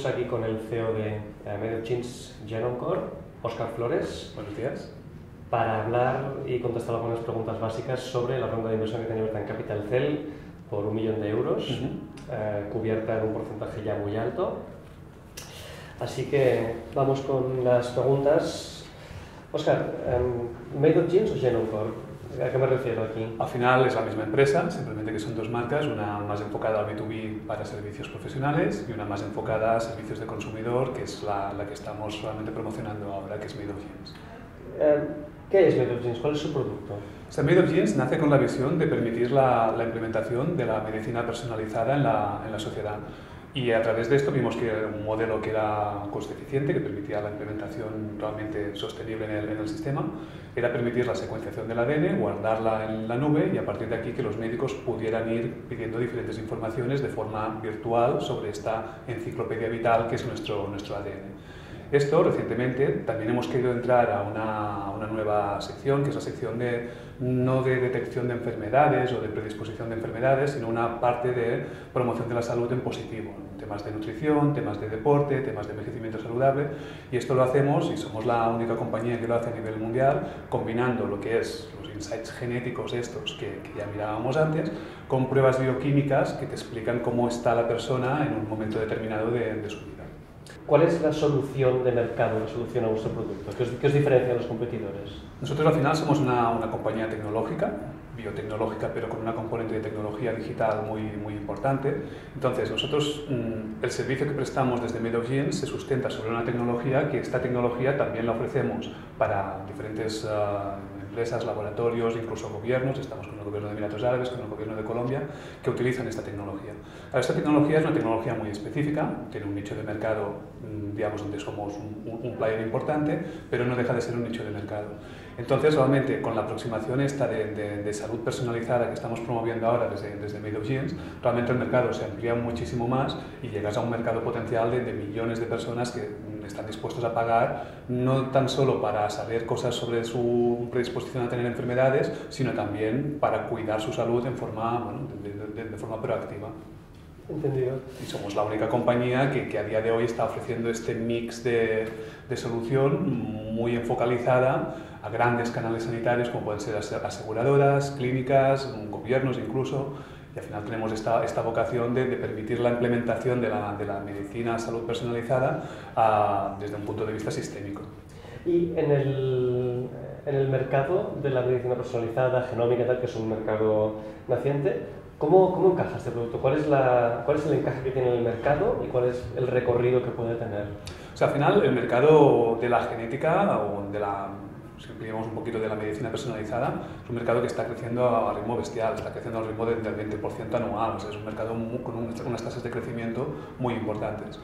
Em, estamos aquí con el CEO de eh, MedioChins Genomcore, Oscar Flores. Buenos días. Para hablar y contestar algunas preguntas básicas sobre la ronda de inversión que tiene abierta en Capital Cell por un millón de euros, eh, cubierta en un porcentaje ya muy alto. Así que vamos con las preguntas. Oscar, um, MedioChins o Genomcore? ¿A qué me refiero aquí? Al final es la misma empresa, simplemente que son dos marcas, una más enfocada al B2B para servicios profesionales y una más enfocada a servicios de consumidor, que es la, la que estamos realmente promocionando ahora, que es Made of Jeans. Eh, ¿Qué es Made of Jeans? ¿Cuál es su producto? O sea, Made of Jeans nace con la visión de permitir la, la implementación de la medicina personalizada en la, en la sociedad. Y a través de esto vimos que era un modelo que era coste eficiente, que permitía la implementación realmente sostenible en el, en el, sistema, era permitir la secuenciación del ADN, guardarla en la nube y a partir de aquí que los médicos pudieran ir pidiendo diferentes informaciones de forma virtual sobre esta enciclopedia vital que es nuestro, nuestro ADN. Esto recientemente también hemos querido entrar a una, una, nueva sección, que es la sección de no de detección de enfermedades o de predisposición de enfermedades, sino una parte de promoción de la salud en positivo, temas de nutrición, temas de deporte, temas de envejecimiento saludable, y esto lo hacemos, y somos la única compañía que lo hace a nivel mundial, combinando lo que es los insights genéticos estos que, ya mirábamos antes, con pruebas bioquímicas que te explican cómo está la persona en un momento determinado de, de su vida. ¿Cuál es la solución de mercado, la solución a vuestro producto? ¿Qué os, qué os diferencia de los competidores? Nosotros al final somos una, una, compañía tecnológica, biotecnológica, pero con una componente de tecnología digital muy, muy importante. Entonces, nosotros, mmm, el servicio que prestamos desde MedOGenes se sustenta sobre una tecnología que esta tecnología también la ofrecemos para diferentes uh, empresas, laboratorios, incluso gobiernos, estamos con el gobierno de Emiratos Árabes, con el gobierno de Colombia, que utilizan esta tecnología. Esta tecnología es una tecnología muy específica, tiene un nicho de mercado, digamos, donde somos un player importante, pero no deja de ser un nicho de mercado. Entonces, realmente, con la aproximación esta de, de, de salud personalizada que estamos promoviendo ahora desde, desde Made of Jeans, realmente el mercado se amplía muchísimo más y llegas a un mercado potencial de, de millones de personas que están dispuestos a pagar no tan solo para saber cosas sobre su predisposición a tener enfermedades, sino también para cuidar su salud en forma, bueno, de, de, de forma proactiva. Entendido. Y somos la única compañía que, que, a día de hoy está ofreciendo este mix de, de solución muy enfocalizada a grandes canales sanitarios como pueden ser aseguradoras, clínicas, gobiernos incluso, y al final tenemos esta, esta vocación de, de, permitir la implementación de la, de la medicina salud personalizada a, desde un punto de vista sistémico. Y en el, en el mercado de la medicina personalizada, genómica, tal, que es un mercado naciente, ¿cómo, cómo encaja este producto? ¿Cuál es, la, ¿Cuál es el encaje que tiene en el mercado y cuál es el recorrido que puede tener? O sea, al final, el mercado de la genética o de la si ampliamos un poquito de la medicina personalizada, es un mercado que está creciendo a ritmo bestial, está creciendo al ritmo del 20% anual, o sea, es un mercado con unas tasas de crecimiento muy importantes.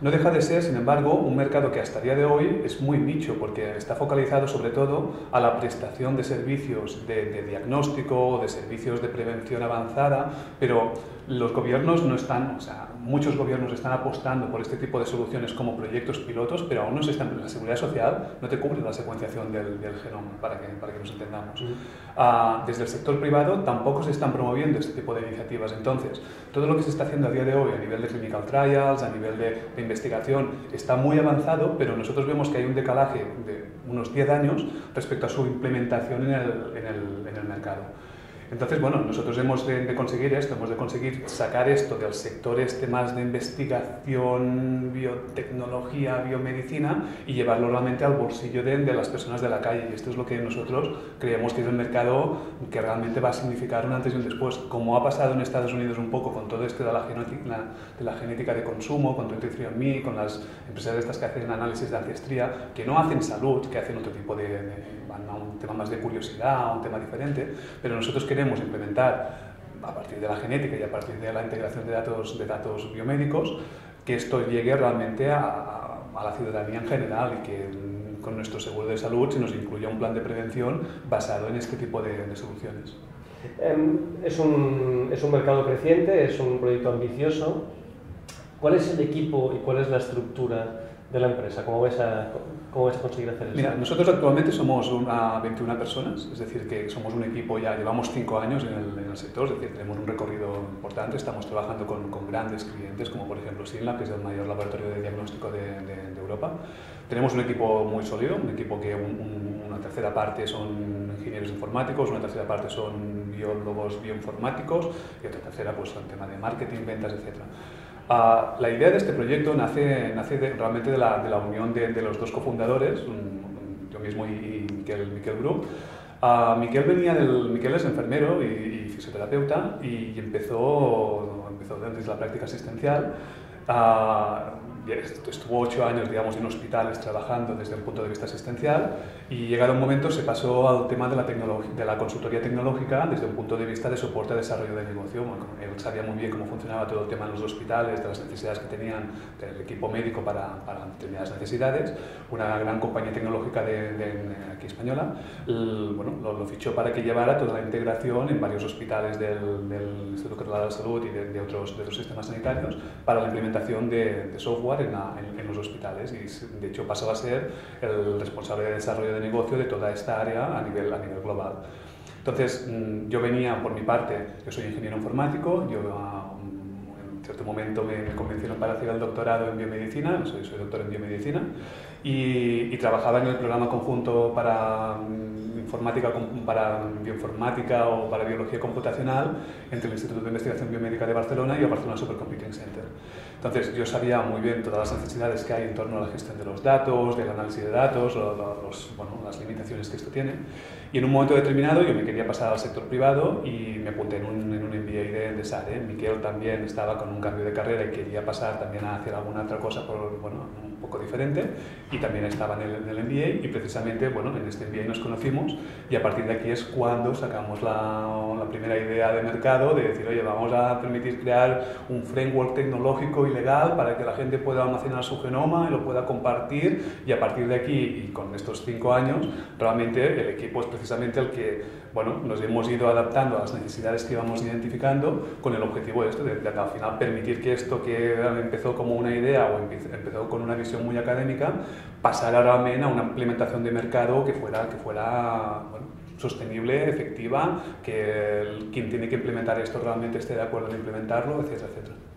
No deja de ser, sin embargo, un mercado que hasta el día de hoy es muy nicho porque está focalizado sobre todo a la prestación de servicios de, de diagnóstico, de servicios de prevención avanzada, pero los gobiernos no están, o sea, muchos gobiernos están apostando por este tipo de soluciones como proyectos pilotos, pero aún no se están, la seguridad social no te cubre la secuenciación del, del genoma, para que, para que nos entendamos. Uh, desde el sector privado tampoco se están promoviendo este tipo de iniciativas. Entonces, todo lo que se está haciendo a día de hoy a nivel de clinical trials, a nivel de, de investigación, está muy avanzado, pero nosotros vemos que hay un decalaje de unos 10 años respecto a su implementación en el, en el, en el mercado. Entonces, bueno, nosotros hemos de, de, conseguir esto, hemos de conseguir sacar esto del sector este más de investigación, biotecnología, biomedicina y llevarlo realmente al bolsillo de, de, las personas de la calle. Y esto es lo que nosotros creemos que es el mercado que realmente va a significar un antes y un después. Como ha pasado en Estados Unidos un poco con todo esto de la genética de, la genética de consumo, con 23andMe, con las empresas estas que hacen análisis de ancestría, que no hacen salud, que hacen otro tipo de, de un tema más de curiosidad, un tema diferente, pero nosotros queremos queremos implementar a partir de la genética y a partir de la integración de datos, de datos biomédicos, que esto llegue realmente a, a la ciudadanía en general y que con nuestro seguro de salud se nos incluya un plan de prevención basado en este tipo de, de soluciones. Es un, es un mercado creciente, es un proyecto ambicioso. ¿Cuál es el equipo y cuál es la estructura de la empresa? ¿Cómo vais a, cómo vais a conseguir hacer eso? Mira, nosotros actualmente somos una 21 personas, es decir, que somos un equipo ya, llevamos 5 años en el, en el, sector, es decir, tenemos un recorrido importante, estamos trabajando con, con grandes clientes, como por ejemplo Sinlab, que es el mayor laboratorio de diagnóstico de, de, de Europa. Tenemos un equipo muy sólido, un equipo que un, un, una tercera parte son ingenieros informáticos, una tercera parte son biólogos bioinformáticos y otra tercera pues el tema de marketing, ventas, etcétera. Uh, la idea de este proyecto nace, nace de, realmente de la, de la unión de, de, los dos cofundadores, un, yo mismo y, y Miquel, Miquel Bru. Uh, Miquel, venía del, Miquel es enfermero y, y fisioterapeuta y, y empezó, empezó desde la práctica asistencial. Uh, estuvo ocho años, digamos, en hospitales trabajando desde el punto de vista asistencial y llegado un momento se pasó al tema de la, de la consultoría tecnológica desde un punto de vista de soporte a desarrollo de negocio. Él sabía muy bien cómo funcionaba todo el tema en los hospitales, de las necesidades que tenían del equipo médico para, para determinadas necesidades. Una gran compañía tecnológica de, de aquí española el, bueno, lo, lo, fichó para que llevara toda la integración en varios hospitales del, del Instituto Catalán de la Salud y de, de, otros, de otros sistemas sanitarios para la implementación de, de en, la, en, en, los hospitales y de hecho pasó a ser el responsable de desarrollo de negocio de toda esta área a nivel, a nivel global. Entonces, mm, yo venía por mi parte, yo soy ingeniero informático, yo ah, cierto momento me, me convencieron para hacer el doctorado en biomedicina, soy, soy doctor en biomedicina, y, y, trabajaba en el programa conjunto para mm, informática, para bioinformática o para biología computacional entre el Instituto de Investigación Biomédica de Barcelona y el Barcelona Supercomputing Center. Entonces yo sabía muy bien todas las necesidades que hay en torno a la gestión de los datos, del análisis de datos, los, bueno, las limitaciones que esto tiene. Y en un momento determinado yo me quería pasar al sector privado y me apunté en un, un MBA de, de SARE. Miquel también estaba con un cambio de carrera y quería pasar también a hacer alguna otra cosa por, bueno, un poco diferente y también estaba en el, en el MBA y precisamente bueno, en este MBA nos conocimos y a partir de aquí es cuando sacamos la, la primera idea de mercado de decir, oye, vamos a permitir crear un framework tecnológico y legal para que la gente pueda almacenar su genoma y lo pueda compartir y a partir de aquí y con estos cinco años realmente el equipo es precisamente el que bueno, nos hemos ido adaptando a las necesidades que íbamos identificando con el objetivo de esto, de, de, al final permitir que esto que empezó como una idea o empezó con una visión muy académica pasara realmente a una implementación de mercado que fuera, que fuera bueno, sostenible, efectiva, que el, quien tiene que implementar esto realmente esté de acuerdo en implementarlo, etcétera, etcétera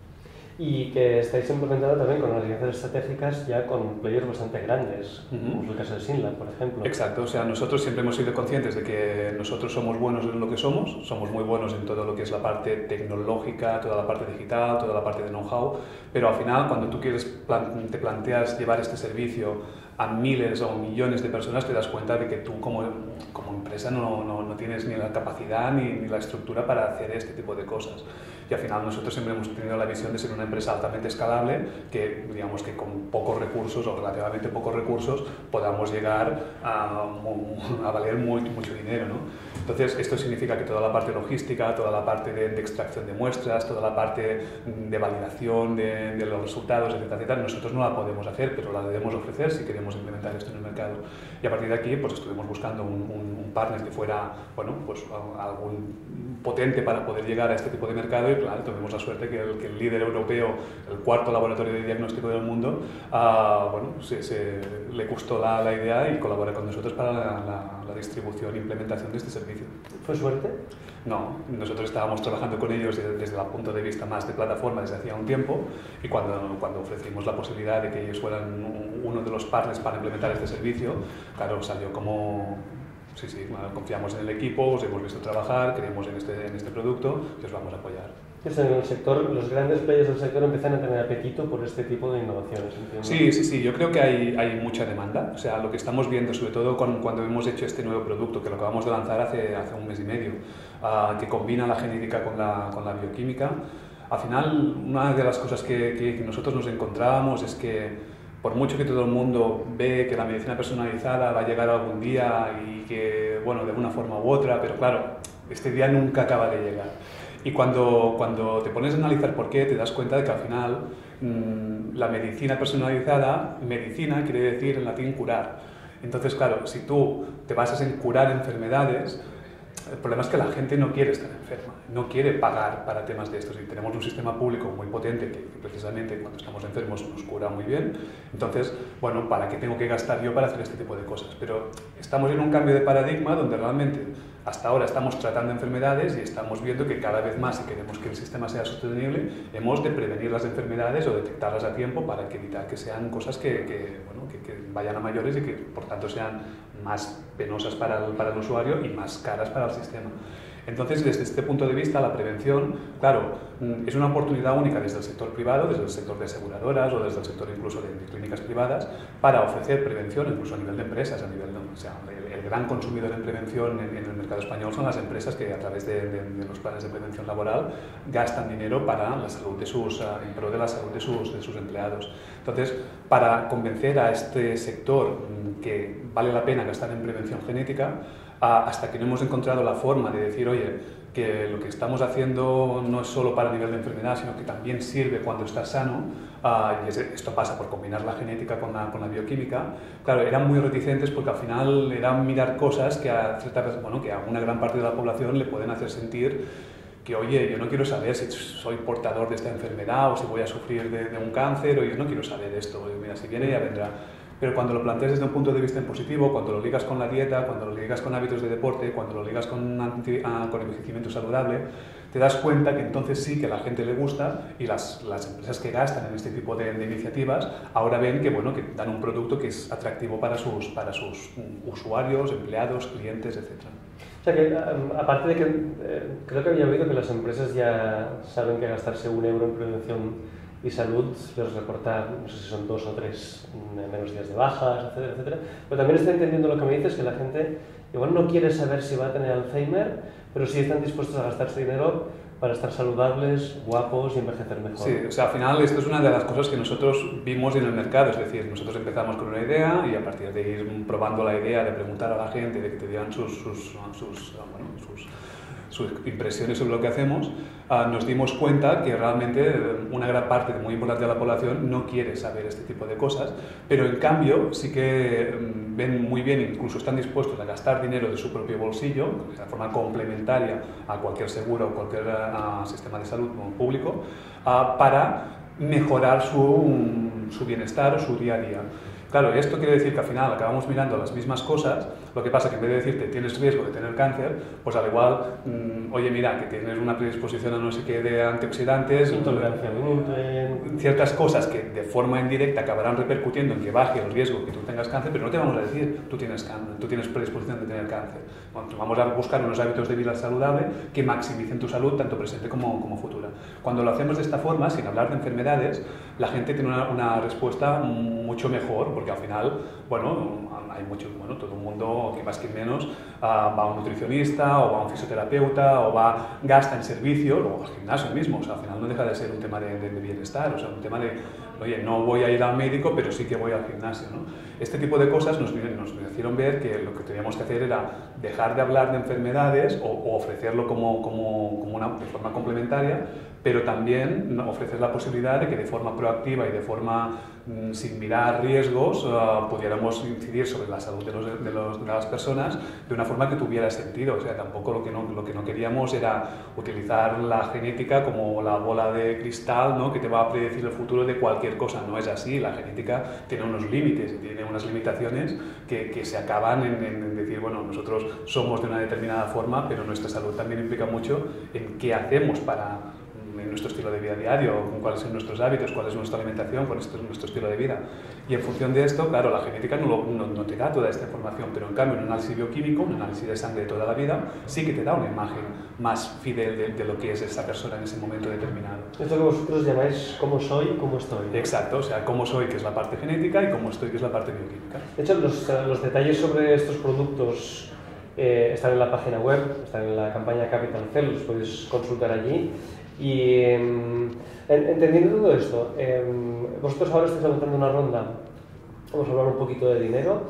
y que estáis implementando también con alianzas estratégicas ya con players bastante grandes, uh -huh. como el caso de Sinlab, por ejemplo. Exacto, o sea, nosotros siempre hemos sido conscientes de que nosotros somos buenos en lo que somos, somos muy buenos en todo lo que es la parte tecnológica, toda la parte digital, toda la parte de know-how, pero al final cuando tú quieres plan te planteas llevar este servicio a miles o millones de personas, te das cuenta de que tú como, como empresa no, no, no tienes ni la capacidad ni, ni la estructura para hacer este tipo de cosas y al final nosotros siempre hemos tenido la visión de ser una empresa altamente escalable que digamos que con pocos recursos o relativamente pocos recursos podamos llegar a, a valer muy, mucho dinero. ¿no? Entonces esto significa que toda la parte logística, toda la parte de, de extracción de muestras, toda la parte de validación de, de, los resultados, etcétera, etcétera, nosotros no la podemos hacer, pero la debemos ofrecer si queremos implementar esto en el mercado. Y a partir de aquí pues estuvimos buscando un, un, un partner que fuera bueno, pues, algún potente para poder llegar a este tipo de mercado y claro, tuvimos la suerte que el, que el líder europeo, el cuarto laboratorio de diagnóstico del mundo, uh, bueno, se, se, le gustó la, la, idea y colabora con nosotros para la, la, la, distribución e implementación de este servicio. ¿Fue suerte? No, nosotros estábamos trabajando con ellos desde, desde el punto de vista más de plataforma desde hacía un tiempo y cuando, cuando ofrecimos la posibilidad de que ellos fueran uno de los partners para implementar este servicio, claro, salió como sí, sí, bueno, confiamos en el equipo, os hemos visto trabajar, creemos en este, en este producto y os vamos a apoyar. En el sector, los grandes players del sector empiezan a tener apetito por este tipo de innovaciones. ¿entiendes? Sí, sí, sí, yo creo que hay, hay mucha demanda. O sea, lo que estamos viendo, sobre todo con, cuando hemos hecho este nuevo producto, que lo acabamos de lanzar hace, hace un mes y medio, uh, que combina la genética con la, con la bioquímica, al final, una de las cosas que, que nosotros nos encontrábamos es que por mucho que todo el mundo ve que la medicina personalizada va a llegar algún día y que, bueno, de una forma u otra, pero claro, este día nunca acaba de llegar. Y cuando, cuando te pones a analizar por qué, te das cuenta de que al final mmm, la medicina personalizada, medicina quiere decir en latín curar. Entonces, claro, si tú te basas en curar enfermedades, el problema es que la gente no quiere estar enferma, no quiere pagar para temas de estos. Y tenemos un sistema público muy potente que precisamente cuando estamos enfermos nos cura muy bien. Entonces, bueno, ¿para qué tengo que gastar yo para hacer este tipo de cosas? Pero estamos en un cambio de paradigma donde realmente hasta ahora estamos tratando enfermedades y estamos viendo que cada vez más, si queremos que el sistema sea sostenible, hemos de prevenir las enfermedades o detectarlas a tiempo para evitar que sean cosas que, que, bueno, que, que vayan a mayores y que por tanto sean más penosas para el, para el usuario y más caras para el sistema. Entonces, desde este punto de vista, la prevención, claro, mm, es una oportunidad única desde el sector privado, desde el sector de aseguradoras o desde el sector incluso de, clínicas privadas, para ofrecer prevención incluso a nivel de empresas, a nivel de, o sea, el, gran consumidor en prevención en, el mercado español son las empresas que a través de, los planes de prevención laboral gastan dinero para la salud de sus, uh, en pro de la salud de sus, de sus empleados. Entonces, para convencer a este sector mm, que vale la pena gastar en prevención genética, hasta que no hemos encontrado la forma de decir, oye, que lo que estamos haciendo no es solo para nivel de enfermedad, sino que también sirve cuando estás sano, uh, y esto pasa por combinar la genética con la, con la, bioquímica, claro, eran muy reticentes porque al final eran mirar cosas que a, cierta, bueno, que a una gran parte de la población le pueden hacer sentir que, oye, yo no quiero saber si soy portador de esta enfermedad o si voy a sufrir de, de un cáncer, o yo no quiero saber esto, mira, si viene ya vendrá. Pero cuando lo planteas desde un punto de vista en positivo, cuando lo ligas con la dieta, cuando lo ligas con hábitos de deporte, cuando lo ligas con, anti, uh, con envejecimiento saludable, te das cuenta que entonces sí que a la gente le gusta y las, las empresas que gastan en este tipo de, de, iniciativas ahora ven que, bueno, que dan un producto que es atractivo para sus, para sus usuarios, empleados, clientes, etc. O sea que, aparte de que eh, creo que había oído que las empresas ya saben que gastarse un euro en prevención y salud les reporta, no sé si son dos o tres menos días de bajas, etcétera, etcétera. Pero también estoy entendiendo lo que me dices, que la gente igual no quiere saber si va a tener Alzheimer, pero sí están dispuestos a gastarse dinero para estar saludables, guapos y envejecer mejor. Sí, o sea, al final esto es una de las cosas que nosotros vimos en el mercado, es decir, nosotros empezamos con una idea y a partir de ir probando la idea, de preguntar a la gente, de que te dieran sus, sus, sus, bueno, sus sus impresiones sobre lo que hacemos, uh, nos dimos cuenta que realmente una gran parte muy importante de la población no quiere saber este tipo de cosas, pero en cambio sí que um, ven muy bien, incluso están dispuestos a gastar dinero de su propio bolsillo, de forma complementaria a cualquier seguro o cualquier uh, sistema de salud público, uh, para mejorar su, su bienestar o su día a día. Claro, esto quiere decir que al final acabamos mirando las mismas cosas, lo que pasa que en vez de decirte tienes riesgo de tener cáncer, pues al igual, mmm, oye, mira, que tienes una predisposición a no sé qué de antioxidantes, intolerancia al gluten, ciertas cosas que de forma indirecta acabarán repercutiendo en que baje el riesgo que tú tengas cáncer, pero no te vamos a decir tú tienes cáncer, tú tienes predisposición de tener cáncer. Bueno, vamos a buscar unos hábitos de vida saludable que maximicen tu salud tanto presente como, como futura. Cuando lo hacemos de esta forma, sin hablar de enfermedades, la gente tiene una, una respuesta mucho mejor, porque al final, bueno, hay mucho, bueno, todo el mundo, que más que menos, uh, va a un nutricionista o va a un fisioterapeuta o va, gasta en servicio, luego al gimnasio mismo, o sea, al final no deja de ser un tema de, de, de bienestar, o sea, un tema de, oye, no voy a ir al médico, pero sí que voy al gimnasio, ¿no? Este tipo de cosas nos, nos hicieron ver que lo que teníamos que hacer era dejar de hablar de enfermedades o, o ofrecerlo como, como, como una, de forma complementaria, pero también ofrecer la posibilidad de que de forma proactiva y de forma mm, sin mirar riesgos uh, pudiéramos incidir sobre la salud de, los, de, los, de, las personas de una forma que tuviera sentido. O sea, tampoco lo que no, lo que no queríamos era utilizar la genética como la bola de cristal ¿no? que te va a predecir el futuro de cualquier cosa. No es así. La genética tiene unos límites y tiene unas limitaciones que, que se acaban en, en decir, bueno, nosotros somos de una determinada forma, pero nuestra salud también implica mucho en qué hacemos para en nuestro estilo de vida diario, cuáles son nuestros hábitos, cuál es nuestra alimentación, cuál es nuestro estilo de vida. Y en función de esto, claro, la genética no, lo, no, no, te da toda esta información, pero en cambio un análisis bioquímico, un análisis de sangre de toda la vida, sí que te da una imagen más fidel de, de lo que es esa persona en ese momento determinado. Esto que vosotros llamáis cómo soy y cómo estoy. ¿no? Exacto, o sea, cómo soy, que es la parte genética, y cómo estoy, que es la parte bioquímica. De hecho, los, los detalles sobre estos productos eh, están en la página web, están en la campaña Capital Cell, los podéis consultar allí. Y eh, entendiendo todo esto, eh, vosotros ahora estáis levantando una ronda, vamos a hablar un poquito de dinero,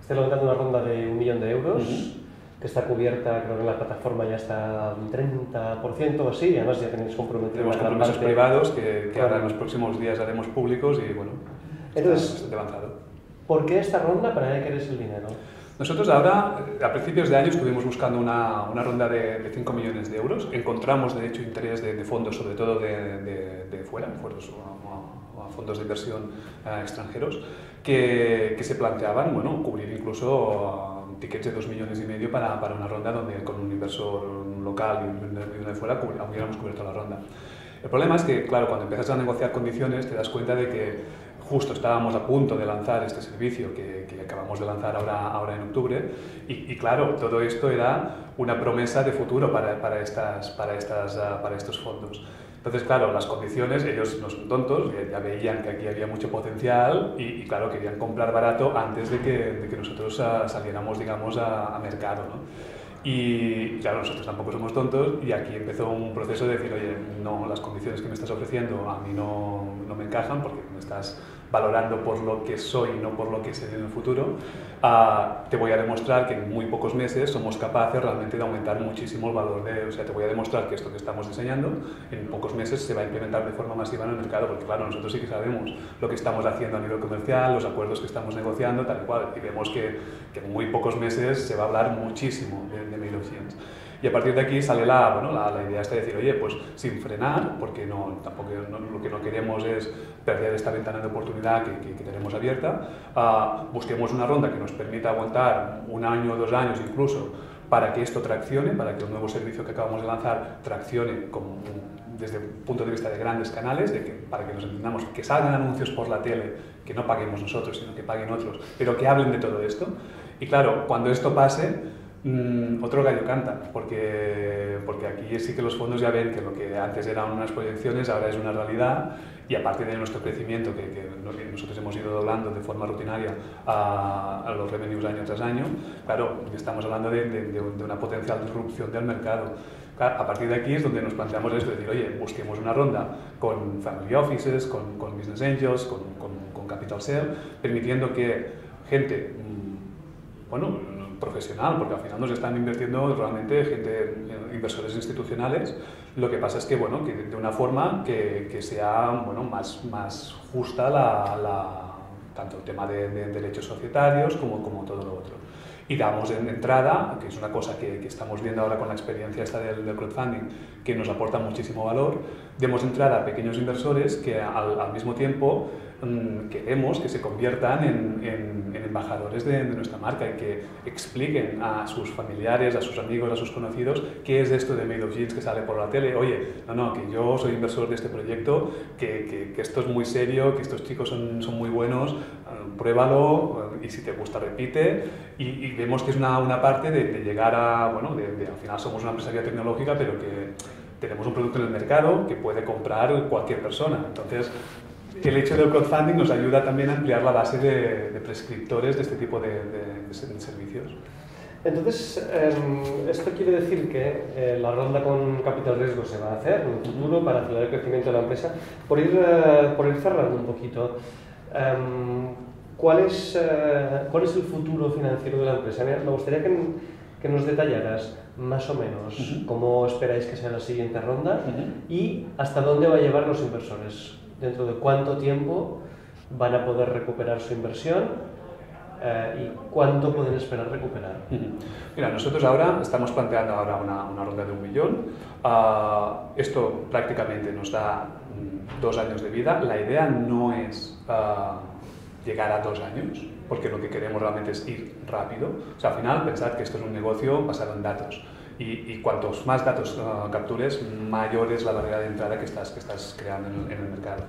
estáis levantando una ronda de un millón de euros, uh -huh. que está cubierta, creo que en la plataforma ya está un 30% o así, y además ya tenéis comprometido Tenemos compromisos parte... privados que, que claro. ahora en los próximos días haremos públicos y bueno, Entonces, está, está ¿por qué esta ronda? ¿Para qué queréis el dinero? Nosotros ahora, a principios de año, estuvimos buscando una, una ronda de, de, 5 millones de euros. Encontramos, de hecho, interés de, de fondos, sobre todo de, de fuera, fondos, fondos de inversión eh, extranjeros, que, que, se planteaban bueno, cubrir incluso uh, tickets de 2 millones y medio para, para, una ronda donde con un inversor local y uno de fuera hubiéramos cubierto la ronda. El problema es que, claro, cuando empiezas a negociar condiciones te das cuenta de que justo estábamos a punto de lanzar este servicio que, acabamos de lanzar ahora, ahora en octubre y, claro, todo esto era una promesa de futuro para, para, estas, para, estas, uh, para estos fondos. Entonces, claro, las condiciones, ellos no son tontos, ya veían que aquí había mucho potencial y, claro, querían comprar barato antes de que, de que nosotros uh, saliéramos, digamos, a, a mercado. ¿no? Y claro, nosotros tampoco somos tontos y aquí empezó un proceso de decir, oye, no, las condiciones que me estás ofreciendo a mí no, no me encajan porque me estás valorando por lo que soy y no por lo que seré en el futuro, uh, te voy a demostrar que en muy pocos meses somos capaces realmente de aumentar muchísimo el valor de... O sea, te voy a demostrar que esto que estamos diseñando en pocos meses se va a implementar de forma masiva en el mercado, porque claro, nosotros sí que sabemos lo que estamos haciendo a nivel comercial, los acuerdos que estamos negociando, tal cual, y vemos que, que en muy pocos meses se va a hablar muchísimo de, de Mail of Science. Y a partir de aquí sale la, bueno, la, la idea esta de decir, oye, pues sin frenar, porque no, tampoco no, lo que no queremos es perder esta ventana de oportunidad que, que, que tenemos abierta, uh, busquemos una ronda que nos permita aguantar un año, dos años incluso, para que esto traccione, para que el nuevo servicio que acabamos de lanzar traccione como desde el punto de vista de grandes canales, de que, para que nos entendamos, que salgan anuncios por la tele, que no paguemos nosotros, sino que paguen otros, pero que hablen de todo esto. Y claro, cuando esto pase, Mm, otro gallo canta, porque, porque aquí sí que los fondos ya ven que lo que antes eran unas proyecciones ahora es una realidad y aparte de nuestro crecimiento que, que nosotros hemos ido doblando de forma rutinaria a, a, los revenues año tras año, claro, estamos hablando de, de, de una potencial disrupción del mercado. A partir de aquí es donde nos planteamos esto, decir, oye, busquemos una ronda con family offices, con, con business angels, con, con, con capital sale, permitiendo que gente, bueno, profesional, porque al final nos están invirtiendo realmente gente, inversores institucionales. Lo que pasa es que, bueno, que de una forma que, que sea bueno, más, más justa la, la, tanto el tema de, de, derechos societarios como, como todo lo otro. Y damos en entrada, que es una cosa que, que estamos viendo ahora con la experiencia esta del, del, crowdfunding, que nos aporta muchísimo valor, demos entrada a pequeños inversores que al, al mismo tiempo queremos que se conviertan en, embajadores de, nuestra marca y que expliquen a sus familiares, a sus amigos, a sus conocidos qué es esto de Made of Jeans que sale por la tele. Oye, no, no, que yo soy inversor de este proyecto, que, esto es muy serio, que estos chicos son, muy buenos, uh, pruébalo uh, y si te gusta repite. Y, vemos que es una, una parte de, llegar a, bueno, de, al final somos una empresaria tecnológica, pero que tenemos un producto en el mercado que puede comprar cualquier persona. Entonces, el hecho del crowdfunding nos ayuda también a ampliar la base de, de prescriptores de este tipo de, de, de servicios. Entonces, eh, esto quiere decir que eh, la ronda con capital riesgo se va a hacer en el futuro para acelerar el crecimiento de la empresa. Por ir, eh, por ir cerrando un poquito, ¿cuál, es, eh, ¿cuál es el futuro financiero de la empresa? Me gustaría que, que nos detallaras más o menos uh -huh. cómo esperáis que sea la siguiente ronda uh -huh. y hasta dónde va a llevar los inversores dentro de cuánto tiempo van a poder recuperar su inversión eh, y cuánto pueden esperar recuperar. Mira, nosotros ahora estamos planteando ahora una, una ronda de un millón. Uh, esto prácticamente nos da mm, dos años de vida. La idea no es uh, llegar a dos años, porque lo que queremos realmente es ir rápido. O sea, al final, pensad que esto es un negocio basado en datos. Y, y cuantos más datos uh, captures, mayor es la barrera de entrada que estás, que estás creando en, en el mercado.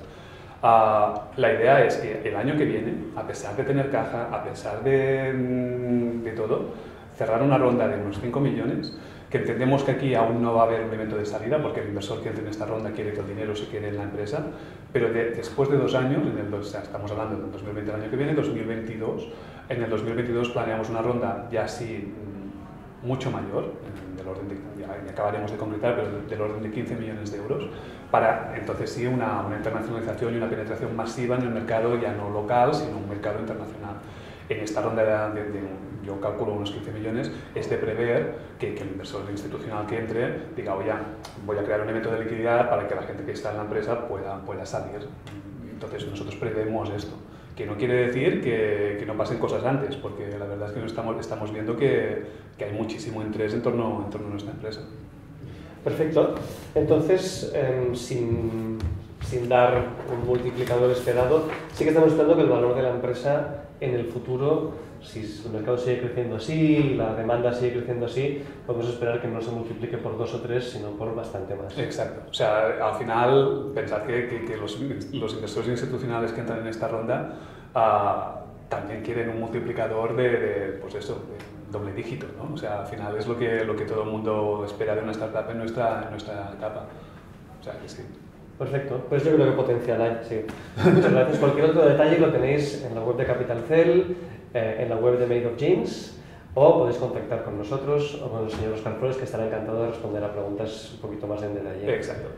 Uh, la idea es que el año que viene, a pesar de tener caja, a pesar de, mm, de todo, cerrar una ronda de unos 5 millones, que entendemos que aquí aún no va a haber un evento de salida, porque el inversor que entre en esta ronda quiere que el dinero se quede en la empresa, pero de, después de dos años, en el, o sea, estamos hablando del 2020 el año que viene, 2022, en el 2022 planeamos una ronda ya así mm, mucho mayor, del orden de, ya, ya acabaremos de concretar, pero del, orden de 15 millones de euros, para entonces sí una, una, internacionalización y una penetración masiva en el mercado ya no local, sino un mercado internacional. En esta ronda de, de, de yo calculo unos 15 millones, es de prever que, que, el inversor institucional que entre diga, oye, voy a crear un evento de liquidez para que la gente que está en la empresa pueda, pueda salir. Entonces nosotros prevemos esto que no quiere decir que, que, no pasen cosas antes, porque la verdad es que estamos, estamos viendo que, que hay muchísimo interés en torno, a nuestra empresa. Perfecto. Entonces, eh, sin, sin, dar un multiplicador esperado, sí que estamos esperando que el valor de la empresa en el futuro, si el mercado sigue creciendo así, la demanda sigue creciendo así, podemos esperar que no se multiplique por dos o tres, sino por bastante más. Exacto. O sea, al final, pensar que, que, que los, los, inversores institucionales que entran en esta ronda uh, también quieren un multiplicador de, de pues eso, de doble dígito, ¿no? O sea, al final es lo que, lo que todo el mundo espera de una startup en nuestra, en nuestra etapa. O sea, que sí. Perfecto, pues yo creo que potencial hay, sí. Muchas gracias. Cualquier otro detalle lo tenéis en la web de Capital Cell, eh, en la web de Made of Jeans, o podéis contactar con nosotros o con el señor Oscar Flores, que estará encantado de responder a preguntas un poquito más en detalle. Exacto.